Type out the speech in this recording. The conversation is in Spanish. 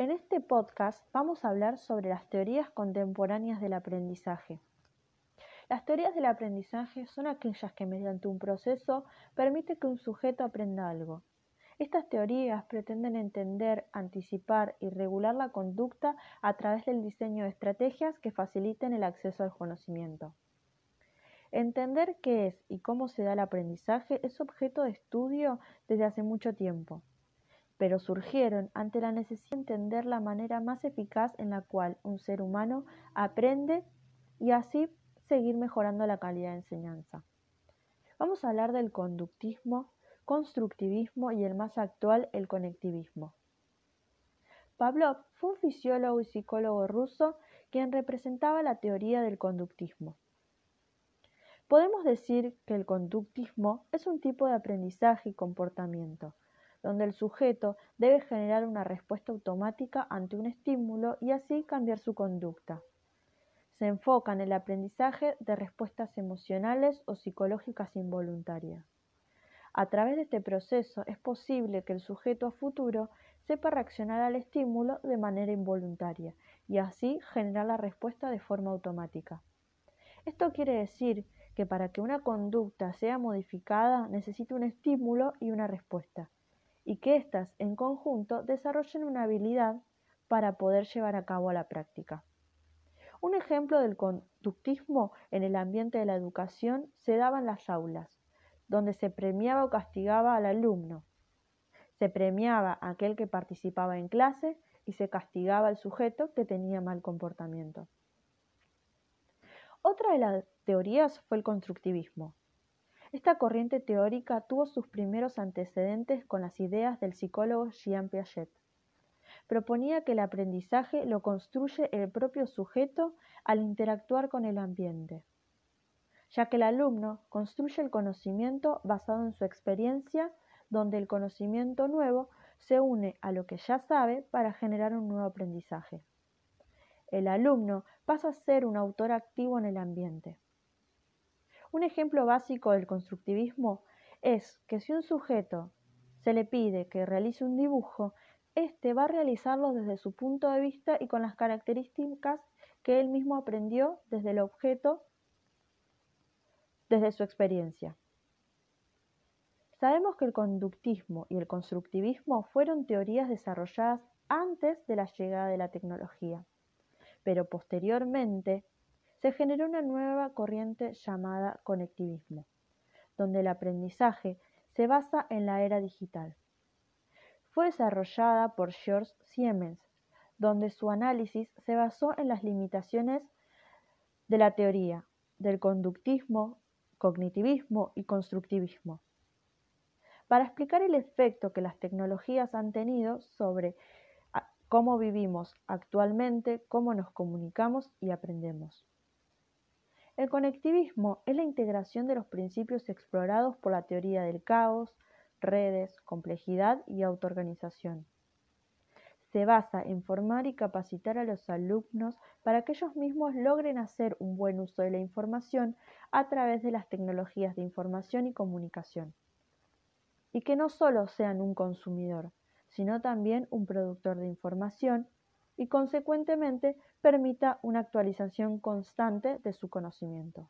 En este podcast vamos a hablar sobre las teorías contemporáneas del aprendizaje. Las teorías del aprendizaje son aquellas que mediante un proceso permiten que un sujeto aprenda algo. Estas teorías pretenden entender, anticipar y regular la conducta a través del diseño de estrategias que faciliten el acceso al conocimiento. Entender qué es y cómo se da el aprendizaje es objeto de estudio desde hace mucho tiempo pero surgieron ante la necesidad de entender la manera más eficaz en la cual un ser humano aprende y así seguir mejorando la calidad de enseñanza. Vamos a hablar del conductismo, constructivismo y el más actual, el conectivismo. Pavlov fue un fisiólogo y psicólogo ruso quien representaba la teoría del conductismo. Podemos decir que el conductismo es un tipo de aprendizaje y comportamiento, donde el sujeto debe generar una respuesta automática ante un estímulo y así cambiar su conducta. Se enfoca en el aprendizaje de respuestas emocionales o psicológicas involuntarias. A través de este proceso es posible que el sujeto a futuro sepa reaccionar al estímulo de manera involuntaria y así generar la respuesta de forma automática. Esto quiere decir que para que una conducta sea modificada necesita un estímulo y una respuesta y que éstas en conjunto desarrollen una habilidad para poder llevar a cabo la práctica. Un ejemplo del conductismo en el ambiente de la educación se daba en las aulas, donde se premiaba o castigaba al alumno. Se premiaba a aquel que participaba en clase y se castigaba al sujeto que tenía mal comportamiento. Otra de las teorías fue el constructivismo, esta corriente teórica tuvo sus primeros antecedentes con las ideas del psicólogo Jean Piaget. Proponía que el aprendizaje lo construye el propio sujeto al interactuar con el ambiente, ya que el alumno construye el conocimiento basado en su experiencia, donde el conocimiento nuevo se une a lo que ya sabe para generar un nuevo aprendizaje. El alumno pasa a ser un autor activo en el ambiente. Un ejemplo básico del constructivismo es que si un sujeto se le pide que realice un dibujo, éste va a realizarlo desde su punto de vista y con las características que él mismo aprendió desde el objeto, desde su experiencia. Sabemos que el conductismo y el constructivismo fueron teorías desarrolladas antes de la llegada de la tecnología, pero posteriormente se generó una nueva corriente llamada conectivismo, donde el aprendizaje se basa en la era digital. Fue desarrollada por George Siemens, donde su análisis se basó en las limitaciones de la teoría del conductismo, cognitivismo y constructivismo, para explicar el efecto que las tecnologías han tenido sobre ah, cómo vivimos actualmente, cómo nos comunicamos y aprendemos. El conectivismo es la integración de los principios explorados por la teoría del caos, redes, complejidad y autoorganización. Se basa en formar y capacitar a los alumnos para que ellos mismos logren hacer un buen uso de la información a través de las tecnologías de información y comunicación. Y que no solo sean un consumidor, sino también un productor de información y consecuentemente permita una actualización constante de su conocimiento.